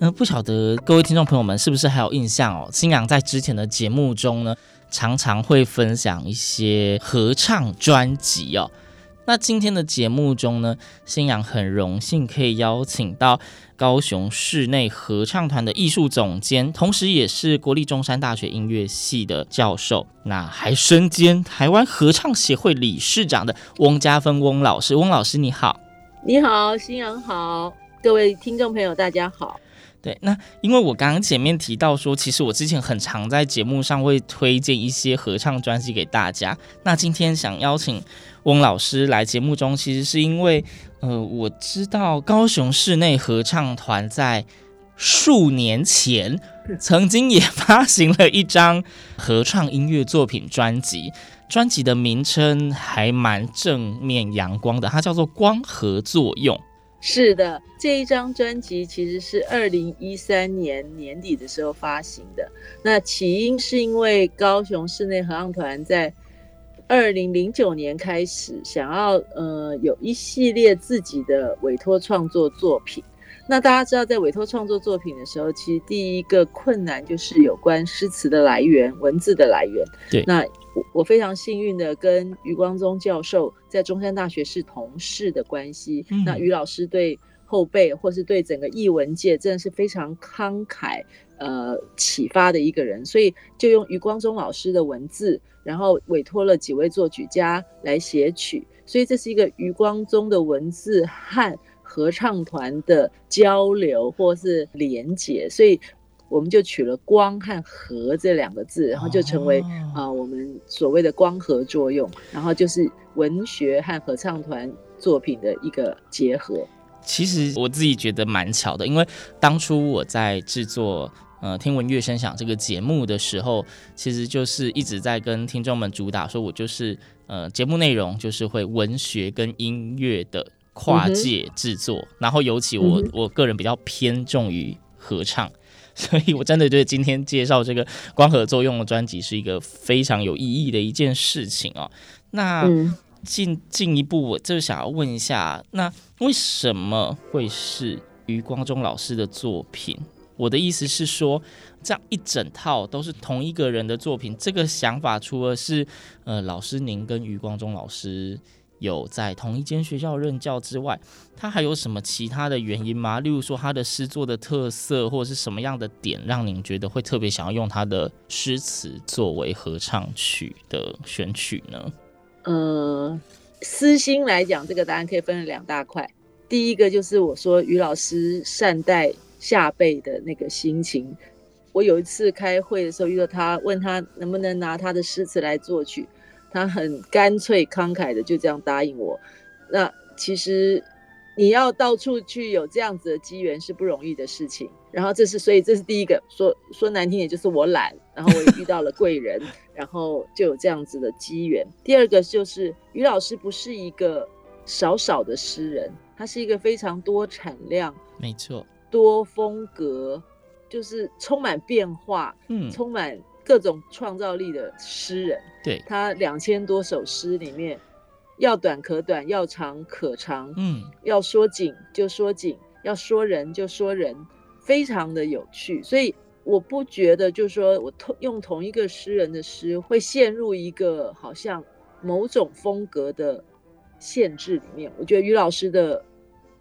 嗯，不晓得各位听众朋友们是不是还有印象哦？新阳在之前的节目中呢，常常会分享一些合唱专辑哦。那今天的节目中呢，新阳很荣幸可以邀请到高雄室内合唱团的艺术总监，同时也是国立中山大学音乐系的教授，那还身兼台湾合唱协会理事长的翁家芬翁老师。翁老师你好。你好，新阳好，各位听众朋友大家好。对，那因为我刚刚前面提到说，其实我之前很常在节目上会推荐一些合唱专辑给大家。那今天想邀请翁老师来节目中，其实是因为，呃，我知道高雄室内合唱团在数年前曾经也 发行了一张合唱音乐作品专辑，专辑的名称还蛮正面阳光的，它叫做《光合作用》。是的，这一张专辑其实是二零一三年年底的时候发行的。那起因是因为高雄室内合唱团在二零零九年开始想要呃有一系列自己的委托创作作品。那大家知道，在委托创作作品的时候，其实第一个困难就是有关诗词的来源、文字的来源。对，那我我非常幸运的跟余光中教授在中山大学是同事的关系。嗯。那余老师对后辈或是对整个译文界真的是非常慷慨，呃，启发的一个人，所以就用余光中老师的文字，然后委托了几位作曲家来写曲，所以这是一个余光中的文字和合唱团的交流或是连结，所以我们就取了“光”和“合”这两个字，然后就成为啊、哦。呃、我们所谓的光合作用，然后就是文学和合唱团作品的一个结合。其实我自己觉得蛮巧的，因为当初我在制作呃听闻乐声响这个节目的时候，其实就是一直在跟听众们主打说，我就是呃节目内容就是会文学跟音乐的跨界制作，嗯、然后尤其我、嗯、我个人比较偏重于合唱，所以我真的觉得今天介绍这个光合作用的专辑是一个非常有意义的一件事情哦。那。嗯进进一步，我就想要问一下，那为什么会是余光中老师的作品？我的意思是说，这样一整套都是同一个人的作品，这个想法除了是呃老师您跟余光中老师有在同一间学校任教之外，他还有什么其他的原因吗？例如说他的诗作的特色，或者是什么样的点让您觉得会特别想要用他的诗词作为合唱曲的选曲呢？呃，私心来讲，这个答案可以分成两大块。第一个就是我说于老师善待下辈的那个心情。我有一次开会的时候遇到他，问他能不能拿他的诗词来作曲，他很干脆慷慨的就这样答应我。那其实你要到处去有这样子的机缘是不容易的事情。然后这是，所以这是第一个，说说难听点就是我懒，然后我也遇到了贵人，然后就有这样子的机缘。第二个就是于老师不是一个少少的诗人，他是一个非常多产量，没错，多风格，就是充满变化，嗯，充满各种创造力的诗人。对，他两千多首诗里面，要短可短，要长可长，嗯，要说景就说景，要说人就说人。非常的有趣，所以我不觉得，就是说我同用同一个诗人的诗，会陷入一个好像某种风格的限制里面。我觉得于老师的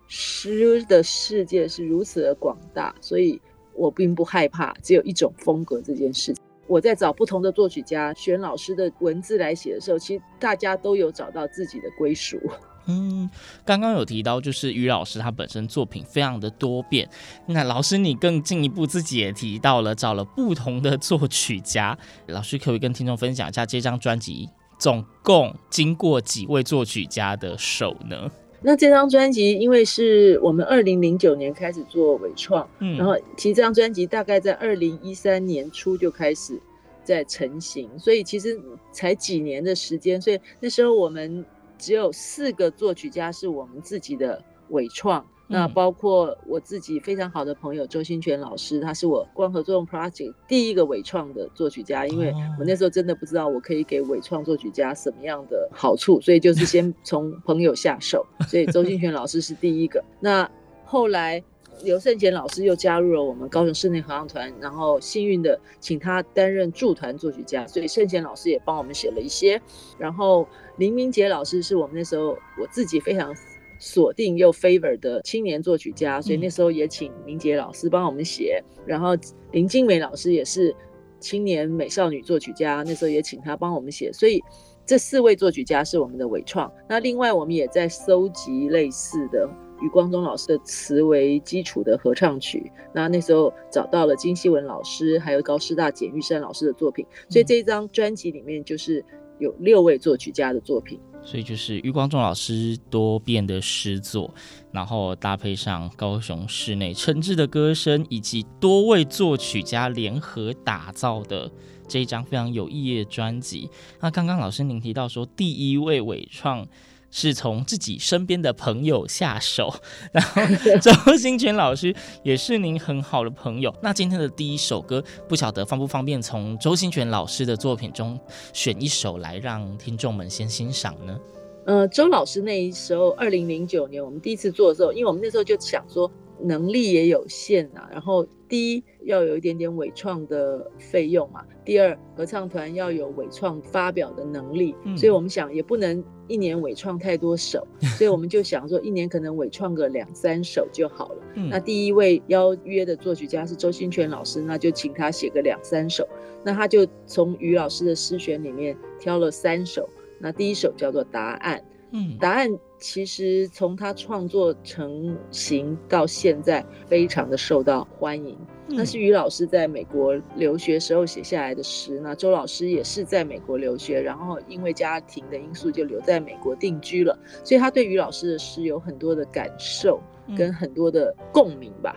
诗的世界是如此的广大，所以我并不害怕只有一种风格这件事情。我在找不同的作曲家选老师的文字来写的时候，其实大家都有找到自己的归属。嗯，刚刚有提到，就是于老师他本身作品非常的多变。那老师你更进一步自己也提到了，找了不同的作曲家。老师可不可以跟听众分享一下这张专辑总共经过几位作曲家的手呢？那这张专辑因为是我们二零零九年开始做伪创，嗯，然后其实这张专辑大概在二零一三年初就开始在成型，所以其实才几年的时间，所以那时候我们只有四个作曲家是我们自己的伪创。那包括我自己非常好的朋友周新全老师，他是我光合作用 project 第一个委创的作曲家，因为我那时候真的不知道我可以给委创作曲家什么样的好处，所以就是先 从朋友下手，所以周新全老师是第一个。那后来刘胜贤老师又加入了我们高雄室内合唱团，然后幸运的请他担任驻团作曲家，所以胜贤老师也帮我们写了一些。然后林明杰老师是我们那时候我自己非常。锁定又 favor 的青年作曲家，所以那时候也请明杰老师帮我们写。嗯、然后林金美老师也是青年美少女作曲家，那时候也请他帮我们写。所以这四位作曲家是我们的伟创。那另外我们也在搜集类似的余光中老师的词为基础的合唱曲。那那时候找到了金希文老师，还有高师大简玉山老师的作品。所以这一张专辑里面就是有六位作曲家的作品。所以就是余光中老师多变的诗作，然后搭配上高雄室内诚挚的歌声，以及多位作曲家联合打造的这一张非常有意义的专辑。那刚刚老师您提到说，第一位伟创。是从自己身边的朋友下手，然后 周兴泉老师也是您很好的朋友。那今天的第一首歌，不晓得方不方便从周兴泉老师的作品中选一首来让听众们先欣赏呢？呃，周老师那时候，二零零九年我们第一次做的时候，因为我们那时候就想说。能力也有限啊，然后第一要有一点点伪创的费用嘛，第二合唱团要有伪创发表的能力，嗯、所以我们想也不能一年伪创太多首，所以我们就想说一年可能伪创个两三首就好了。嗯、那第一位邀约的作曲家是周新全老师，那就请他写个两三首，那他就从于老师的诗选里面挑了三首，那第一首叫做《答案》。嗯，答案其实从他创作成型到现在，非常的受到欢迎。那是于老师在美国留学时候写下来的诗。那周老师也是在美国留学，然后因为家庭的因素就留在美国定居了，所以他对于老师的诗有很多的感受跟很多的共鸣吧。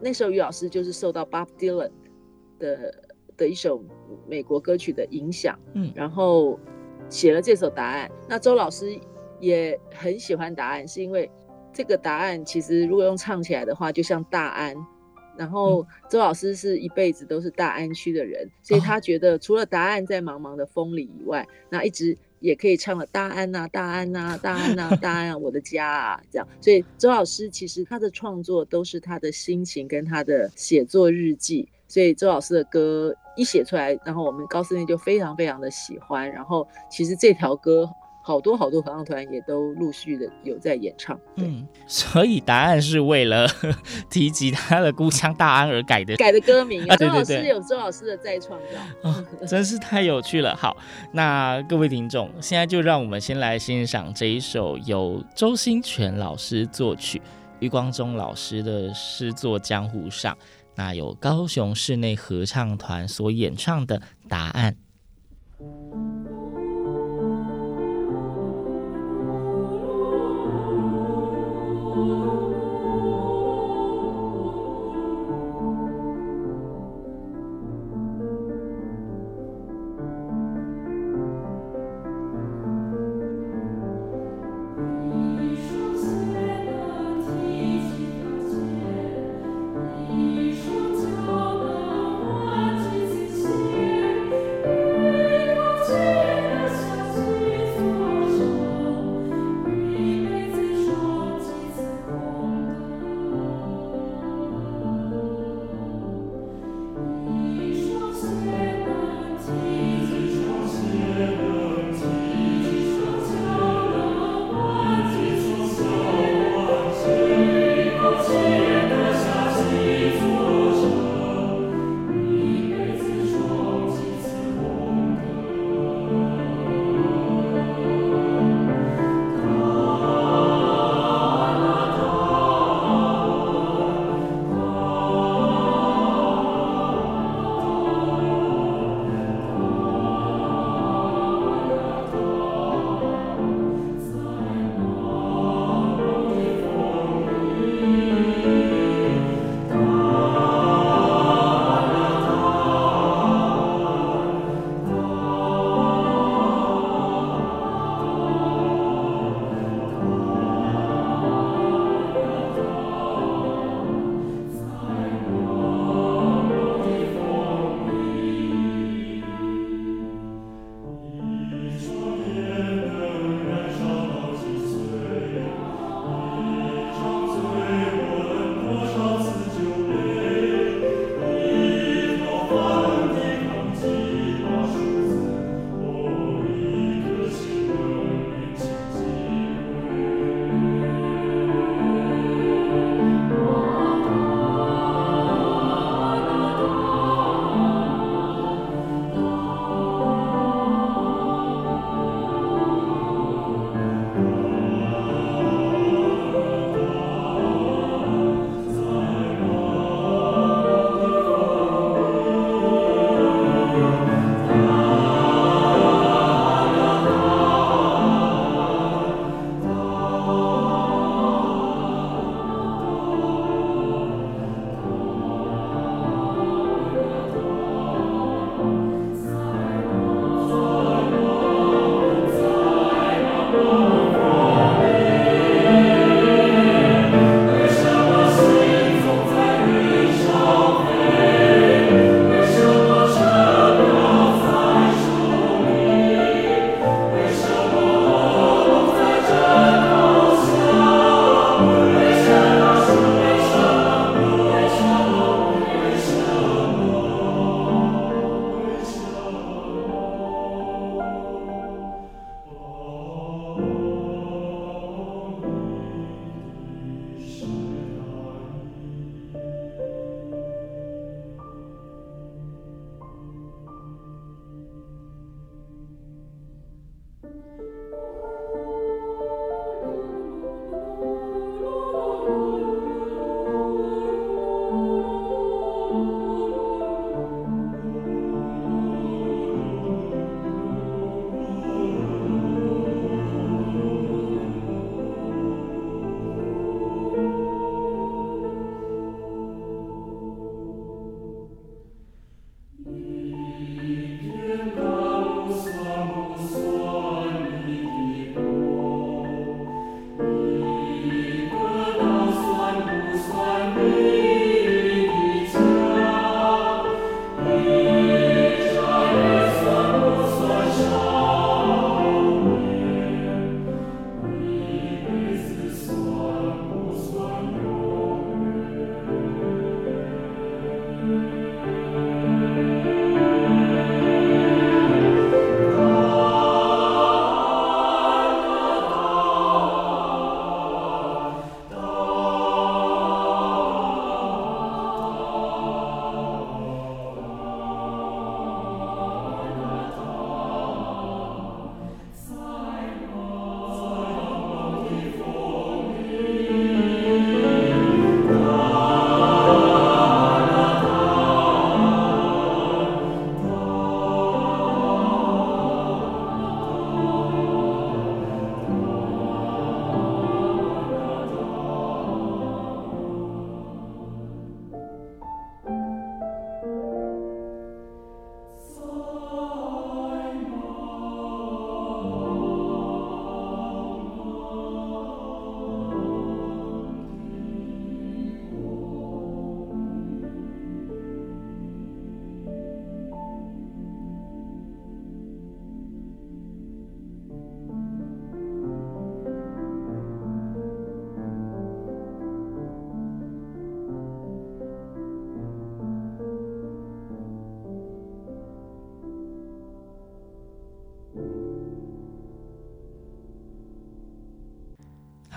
那时候于老师就是受到 Bob Dylan 的的一首美国歌曲的影响，嗯，然后写了这首答案。那周老师。也很喜欢答案，是因为这个答案其实如果用唱起来的话，就像大安。然后周老师是一辈子都是大安区的人，所以他觉得除了答案在茫茫的风里以外，那一直也可以唱了大安呐，大安呐，大安呐，大安啊，我的家啊，这样。所以周老师其实他的创作都是他的心情跟他的写作日记，所以周老师的歌一写出来，然后我们高司令就非常非常的喜欢。然后其实这条歌。好多好多合唱团也都陆续的有在演唱，嗯，所以答案是为了 提及他的故乡大安而改的，改的歌名啊。周老师有周老师的再创造，哦，真是太有趣了。好，那各位听众，现在就让我们先来欣赏这一首由周新全老师作曲、余光中老师的诗作《江湖上》，那有高雄室内合唱团所演唱的《答案》。Oh.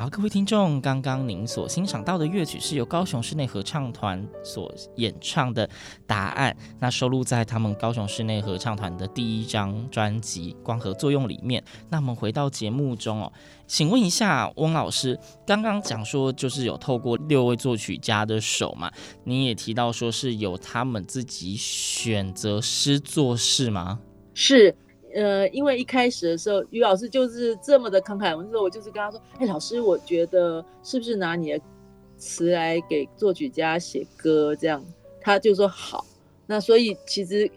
好，各位听众，刚刚您所欣赏到的乐曲是由高雄室内合唱团所演唱的《答案》，那收录在他们高雄室内合唱团的第一张专辑《光合作用》里面。那我们回到节目中哦，请问一下翁老师，刚刚讲说就是有透过六位作曲家的手嘛？你也提到说是有他们自己选择诗作是吗？是。呃，因为一开始的时候，于老师就是这么的慷慨，我那时候我就是跟他说：“哎，老师，我觉得是不是拿你的词来给作曲家写歌这样？”他就说好。那所以其实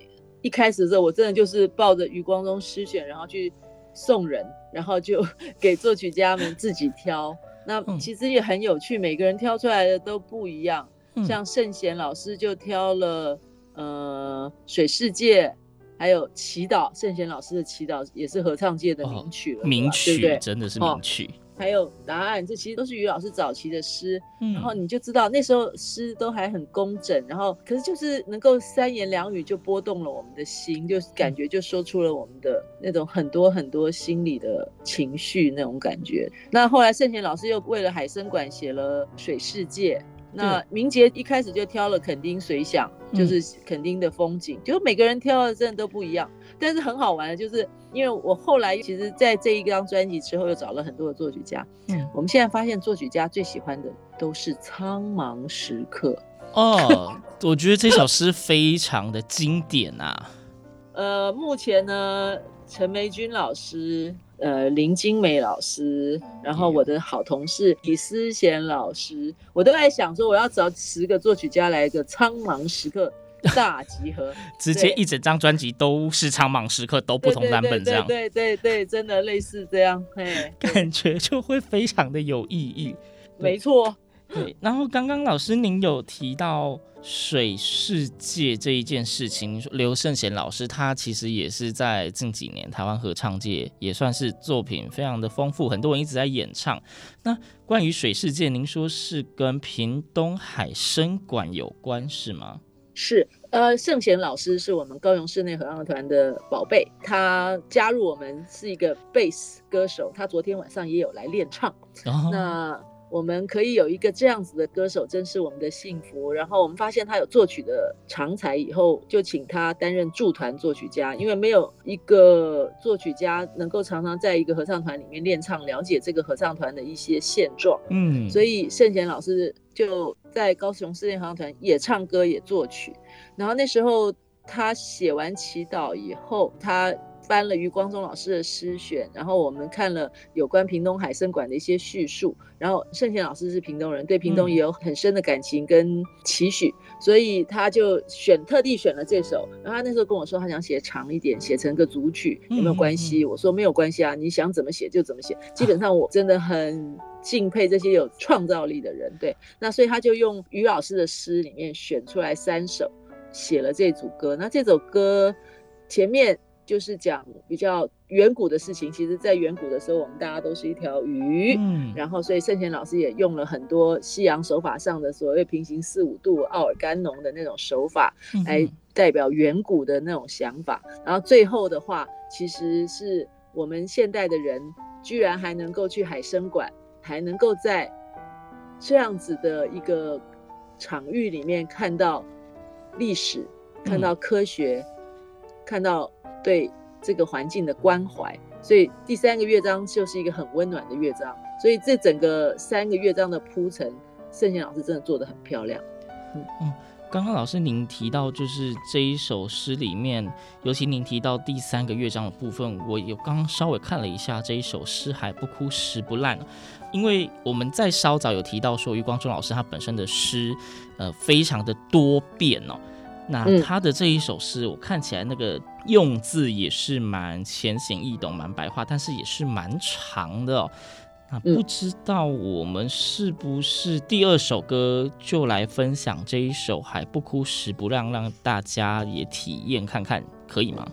一开始的时候，我真的就是抱着余光中诗选，然后去送人，然后就 给作曲家们自己挑。那其实也很有趣，每个人挑出来的都不一样。像圣贤老师就挑了呃《水世界》。还有祈祷，圣贤老师的祈祷也是合唱界的名曲了，哦、名曲对对真的是名曲。哦、还有答案，这其实都是于老师早期的诗，嗯、然后你就知道那时候诗都还很工整，然后可是就是能够三言两语就拨动了我们的心，就感觉就说出了我们的那种很多很多心里的情绪那种感觉。那后来圣贤老师又为了海参馆写了《水世界》。那明杰一开始就挑了垦丁水响，就是垦丁的风景，嗯、就每个人挑的真的都不一样。但是很好玩的，就是因为我后来其实，在这一张专辑之后，又找了很多的作曲家。嗯，我们现在发现作曲家最喜欢的都是苍茫时刻。哦，我觉得这首诗非常的经典啊。呃，目前呢，陈梅君老师。呃，林金美老师，然后我的好同事李思贤老师，我都在想说，我要找十个作曲家来一个苍茫时刻大集合，直接一整张专辑都是苍茫时刻，都不同版本这样，对对对，对，对，对，真的类似这样，嘿，感觉就会非常的有意义。没错，对。然后刚刚老师您有提到。水世界这一件事情，刘圣贤老师他其实也是在近几年台湾合唱界也算是作品非常的丰富，很多人一直在演唱。那关于水世界，您说是跟屏东海生馆有关是吗？是，呃，圣贤老师是我们高雄室内合唱团的宝贝，他加入我们是一个贝斯歌手，他昨天晚上也有来练唱。哦、那。我们可以有一个这样子的歌手，真是我们的幸福。然后我们发现他有作曲的长才，以后就请他担任驻团作曲家。因为没有一个作曲家能够常常在一个合唱团里面练唱，了解这个合唱团的一些现状。嗯，所以圣贤老师就在高雄室内合唱团也唱歌也作曲。然后那时候他写完祈祷以后，他。翻了余光中老师的诗选，然后我们看了有关屏东海生馆的一些叙述，然后盛贤老师是屏东人，对屏东也有很深的感情跟期许，嗯、所以他就选特地选了这首。然后他那时候跟我说，他想写长一点，写成个组曲，有没有关系？嗯嗯嗯，我说没有关系啊，你想怎么写就怎么写。基本上我真的很敬佩这些有创造力的人，对。那所以他就用于老师的诗里面选出来三首，写了这组歌。那这首歌前面。就是讲比较远古的事情，其实，在远古的时候，我们大家都是一条鱼，嗯，然后所以圣贤老师也用了很多西洋手法上的所谓平行四五度、奥尔干农的那种手法，来代表远古的那种想法。然后最后的话，其实是我们现代的人居然还能够去海参馆，还能够在这样子的一个场域里面看到历史，看到科学，看到。对这个环境的关怀，所以第三个乐章就是一个很温暖的乐章。所以这整个三个乐章的铺陈，圣贤老师真的做得很漂亮。嗯嗯，刚刚老师您提到就是这一首诗里面，尤其您提到第三个乐章的部分，我有刚刚稍微看了一下这一首诗海不哭石不烂，因为我们在稍早有提到说余光中老师他本身的诗，呃，非常的多变哦。那他的这一首诗，我看起来那个用字也是蛮浅显易懂、蛮白话，但是也是蛮长的哦。那不知道我们是不是第二首歌就来分享这一首《海不哭石不让》，让大家也体验看看，可以吗？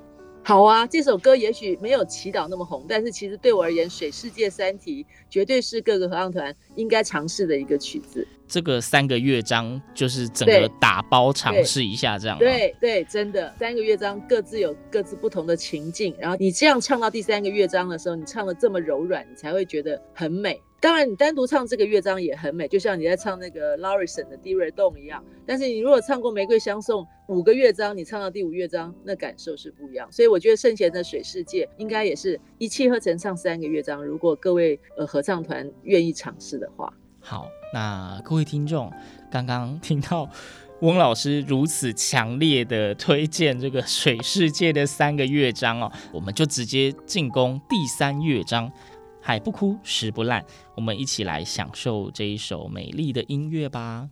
好啊，这首歌也许没有祈祷那么红，但是其实对我而言，《水世界三题》绝对是各个合唱团应该尝试的一个曲子。这个三个乐章就是整个打包尝试一下，这样。对对，对，真的三个乐章各自有各自不同的情境，然后你这样唱到第三个乐章的时候，你唱的这么柔软，你才会觉得很美。当然，你单独唱这个乐章也很美，就像你在唱那个 l a r i s o n 的 D 瑞动一样。但是你如果唱过《玫瑰相送》五个乐章，你唱到第五乐章，那感受是不一样。所以我觉得圣贤的《水世界》应该也是一气呵成唱三个乐章。如果各位呃合唱团愿意尝试的话，好，那各位听众刚刚听到翁老师如此强烈的推荐这个《水世界》的三个乐章哦，我们就直接进攻第三乐章。海不枯，石不烂，我们一起来享受这一首美丽的音乐吧。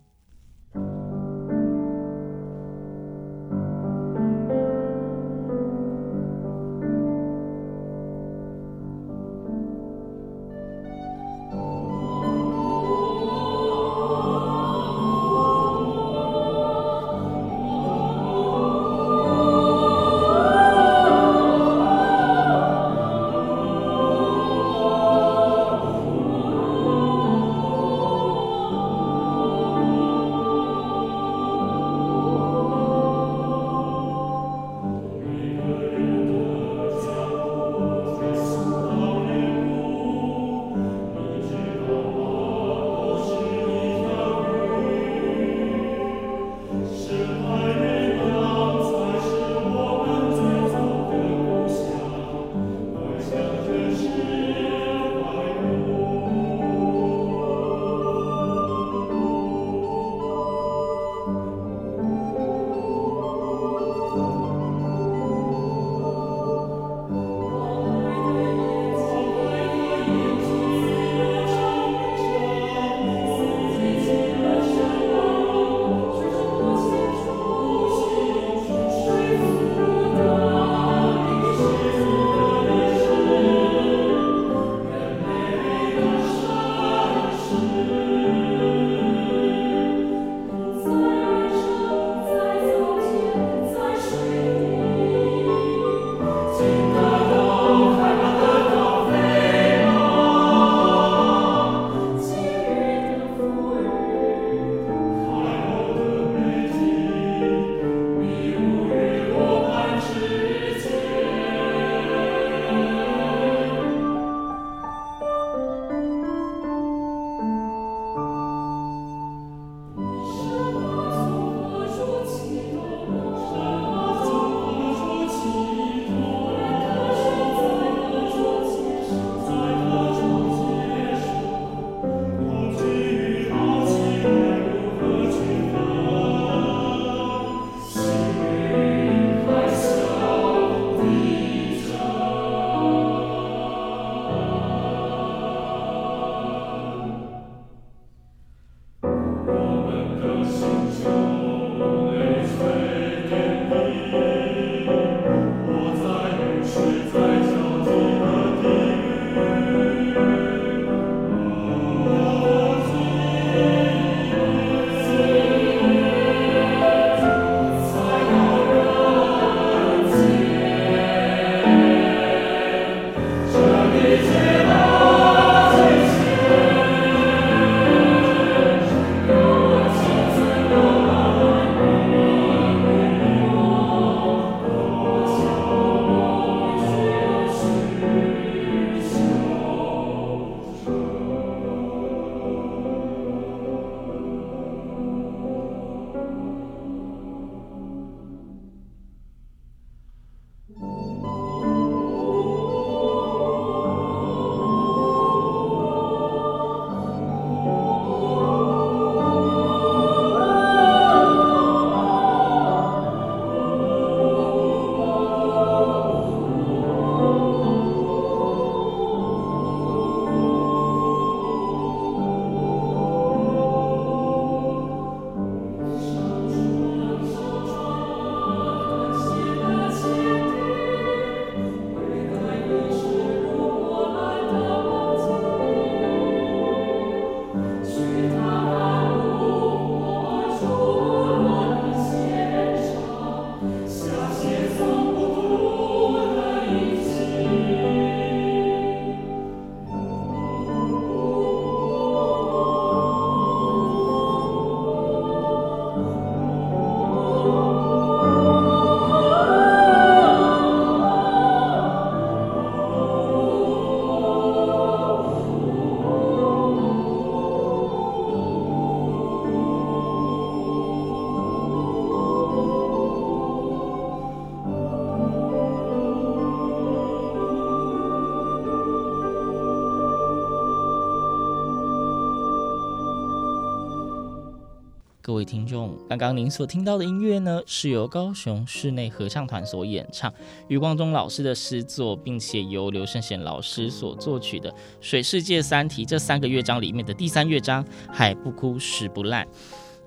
各位听众，刚刚您所听到的音乐呢，是由高雄室内合唱团所演唱，余光中老师的诗作，并且由刘胜贤老师所作曲的《水世界三题》这三个乐章里面的第三乐章《海不枯，石不烂》。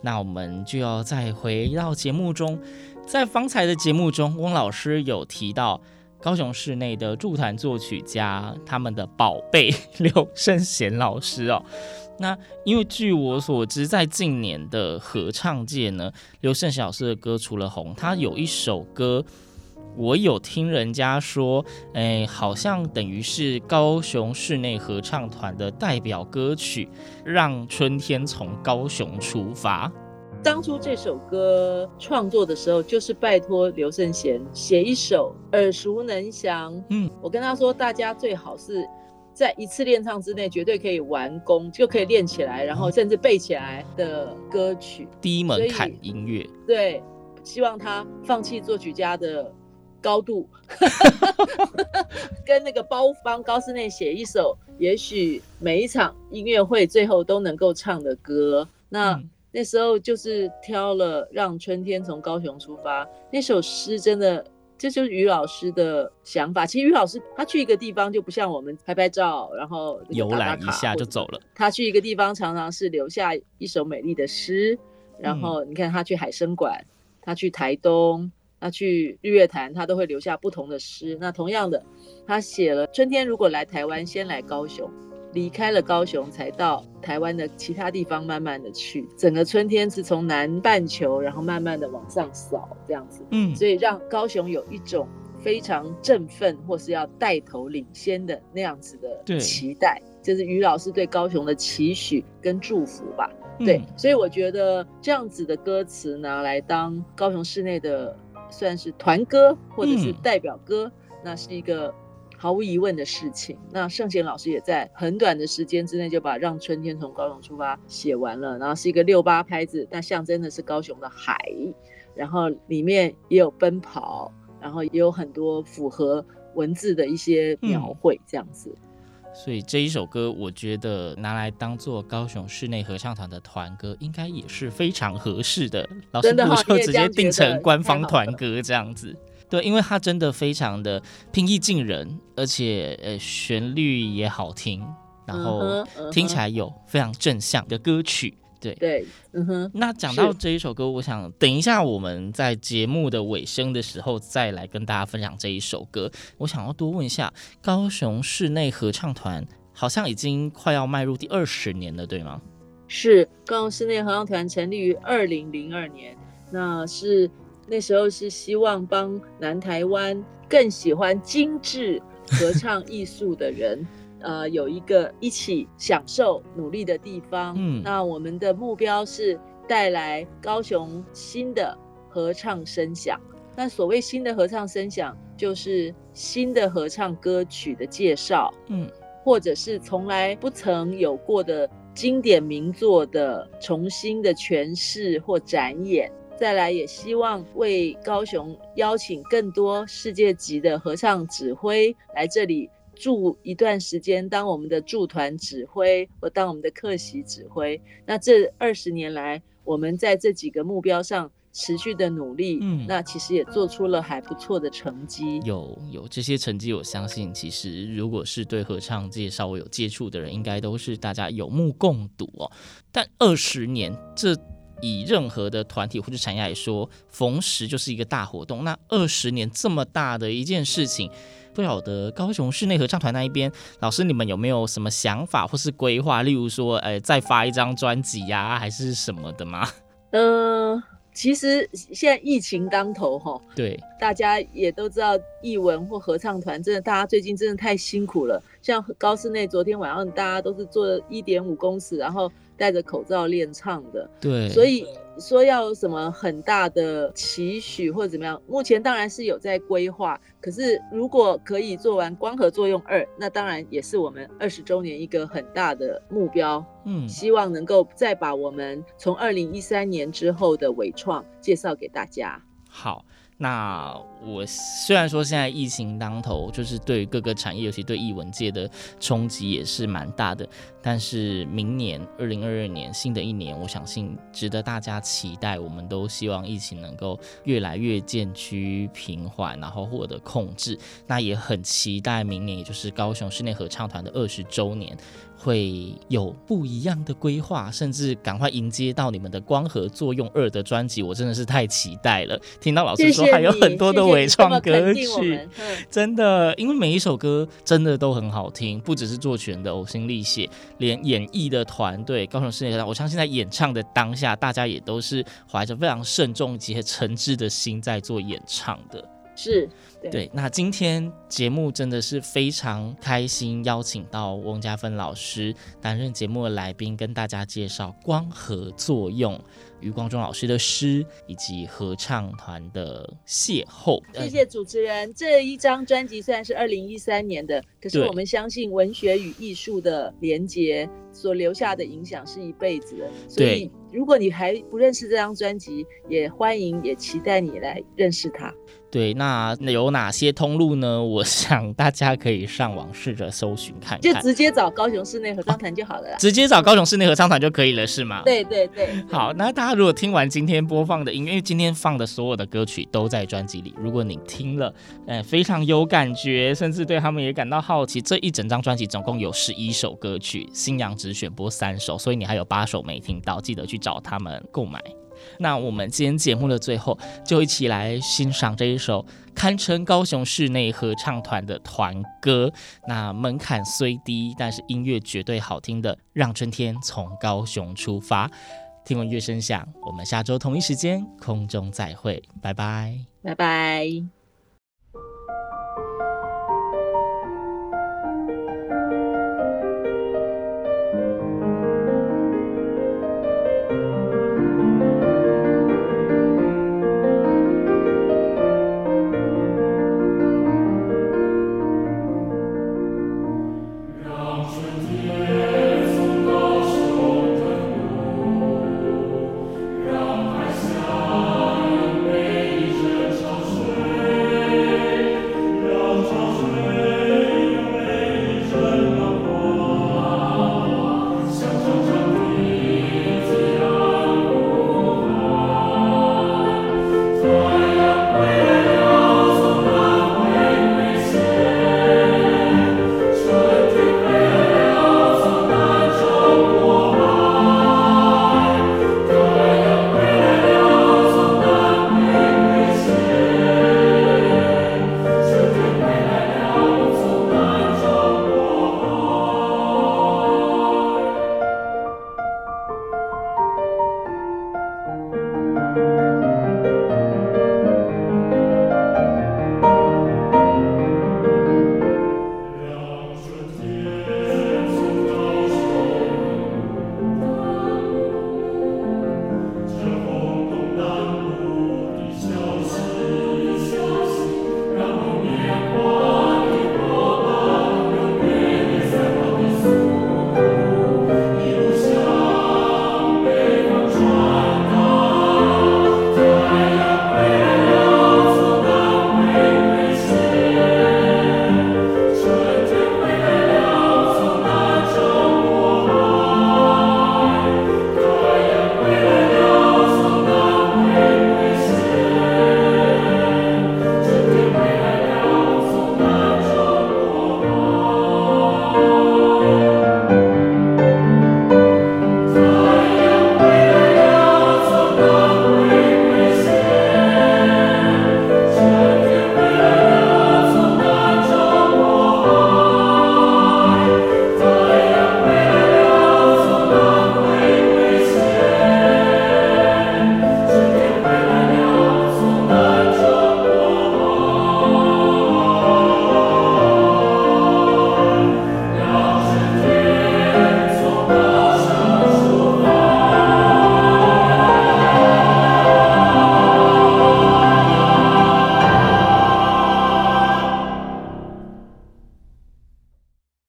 那我们就要再回到节目中，在方才的节目中，翁老师有提到高雄室内的驻团作曲家，他们的宝贝刘胜贤老师哦。那因为据我所知，在近年的合唱界呢，刘胜贤老师的歌除了红，他有一首歌，我有听人家说，哎，好像等于是高雄室内合唱团的代表歌曲，《让春天从高雄出发》。当初这首歌创作的时候，就是拜托刘胜贤写一首耳熟能详。嗯，我跟他说，大家最好是。在一次练唱之内，绝对可以完工，就可以练起来，然后甚至背起来的歌曲。第一门槛音乐。对，希望他放弃作曲家的高度，跟那个包方高室内写一首，也许每一场音乐会最后都能够唱的歌。那、嗯、那时候就是挑了《让春天从高雄出发》那首诗，真的。这就是于老师的想法。其实于老师他去一个地方就不像我们拍拍照，然后游览一下就走了。他去一个地方常常是留下一首美丽的诗。然后你看他去海参馆，他去台东，他去日月潭，他都会留下不同的诗。那同样的，他写了春天如果来台湾，先来高雄。离开了高雄，才到台湾的其他地方，慢慢的去。整个春天是从南半球，然后慢慢的往上扫，这样子。嗯，所以让高雄有一种非常振奋，或是要带头领先的那样子的期待，就是于老师对高雄的期许跟祝福吧。对，嗯，所以我觉得这样子的歌词拿来当高雄市内的算是团歌或者是代表歌，嗯，那是一个。毫无疑问的事情，那圣贤老师也在很短的时间之内就把《让春天从高雄出发》写完了，然后是一个六八拍子，那象征的是高雄的海，然后里面也有奔跑，然后也有很多符合文字的一些描绘，这样子。嗯，所以这一首歌，我觉得拿来当做高雄室内合唱团的团歌，应该也是非常合适的。老师我就直接定成官方团歌这样子。对，因为它真的非常的平易近人，而且呃旋律也好听，然后听起来有非常正向的歌曲。对对，嗯哼。那讲到这一首歌，我想等一下我们在节目的尾声的时候再来跟大家分享这一首歌。我想要多问一下，高雄室内合唱团好像已经快要迈入第二十年了，对吗？是，高雄室内合唱团成立于二零零二年，那是。那时候是希望帮南台湾更喜欢精致合唱 艺术的人，呃，有一个一起享受努力的地方。嗯，那我们的目标是带来高雄新的合唱声响。那所谓新的合唱声响，就是新的合唱歌曲的介绍，嗯，或者是从来不曾有过的经典名作的重新的诠释或展演。再来，也希望为高雄邀请更多世界级的合唱指挥来这里驻一段时间，当我们的驻团指挥或当我们的客席指挥。那这二十年来，我们在这几个目标上持续的努力，嗯，那其实也做出了还不错的成绩。有有这些成绩，我相信其实如果是对合唱界稍微有接触的人，应该都是大家有目共睹哦。但二十年这。以任何的团体或者产业来说，逢十就是一个大活动。那二十年这么大的一件事情，不晓得高雄室内合唱团那一边，老师你们有没有什么想法或是规划？例如说，呃，再发一张专辑呀，还是什么的吗？嗯、呃，其实现在疫情当头哈，对，大家也都知道，艺文或合唱团真的，大家最近真的太辛苦了。像高室内昨天晚上，大家都是做一点五公尺，然后。戴着口罩练唱的，对，所以说要有什么很大的期许或者怎么样，目前当然是有在规划。可是如果可以做完光合作用二，那当然也是我们二十周年一个很大的目标。嗯，希望能够再把我们从二零一三年之后的伟创介绍给大家。好。那我虽然说现在疫情当头，就是对各个产业，尤其对艺文界的冲击也是蛮大的，但是明年二零二二年新的一年，我相信值得大家期待。我们都希望疫情能够越来越渐趋平缓，然后获得控制。那也很期待明年，也就是高雄室内合唱团的二十周年。会有不一样的规划，甚至赶快迎接到你们的光合作用二的专辑，我真的是太期待了。听到老师说还有很多的伪创歌曲，真的，因为每一首歌真的都很好听，不只是作曲人的呕心沥血，连演绎的团队高雄室内合唱团，我相信在演唱的当下，大家也都是怀着非常慎重及诚挚的心在做演唱的。是对，对，那今天节目真的是非常开心，邀请到翁家芬老师担任节目的来宾，跟大家介绍光合作用。余光中老师的诗以及合唱团的邂逅，谢谢主持人。这一张专辑虽然是二零一三年的，可是我们相信文学与艺术的连结所留下的影响是一辈子的。所以如果你还不认识这张专辑，也欢迎也期待你来认识它。对，那有哪些通路呢？我 想大家可以上网试着搜寻看看，就直接找高雄室内合唱团就好了，啊。直接找高雄室内合唱团就可以了，是吗？对对对。好，那大家如果听完今天播放的音乐，因为今天放的所有的歌曲都在专辑里，如果你听了，呃，非常有感觉，甚至对他们也感到好好奇，这一整张专辑总共有十一首歌曲，新娘只选播三首，所以你还有八首没听到，记得去找他们购买。那我们今天节目的最后，就一起来欣赏这一首堪称高雄室内合唱团的团歌。那门槛虽低，但是音乐绝对好听的，让春天从高雄出发。听闻乐声响，我们下周同一时间空中再会，拜拜，拜拜。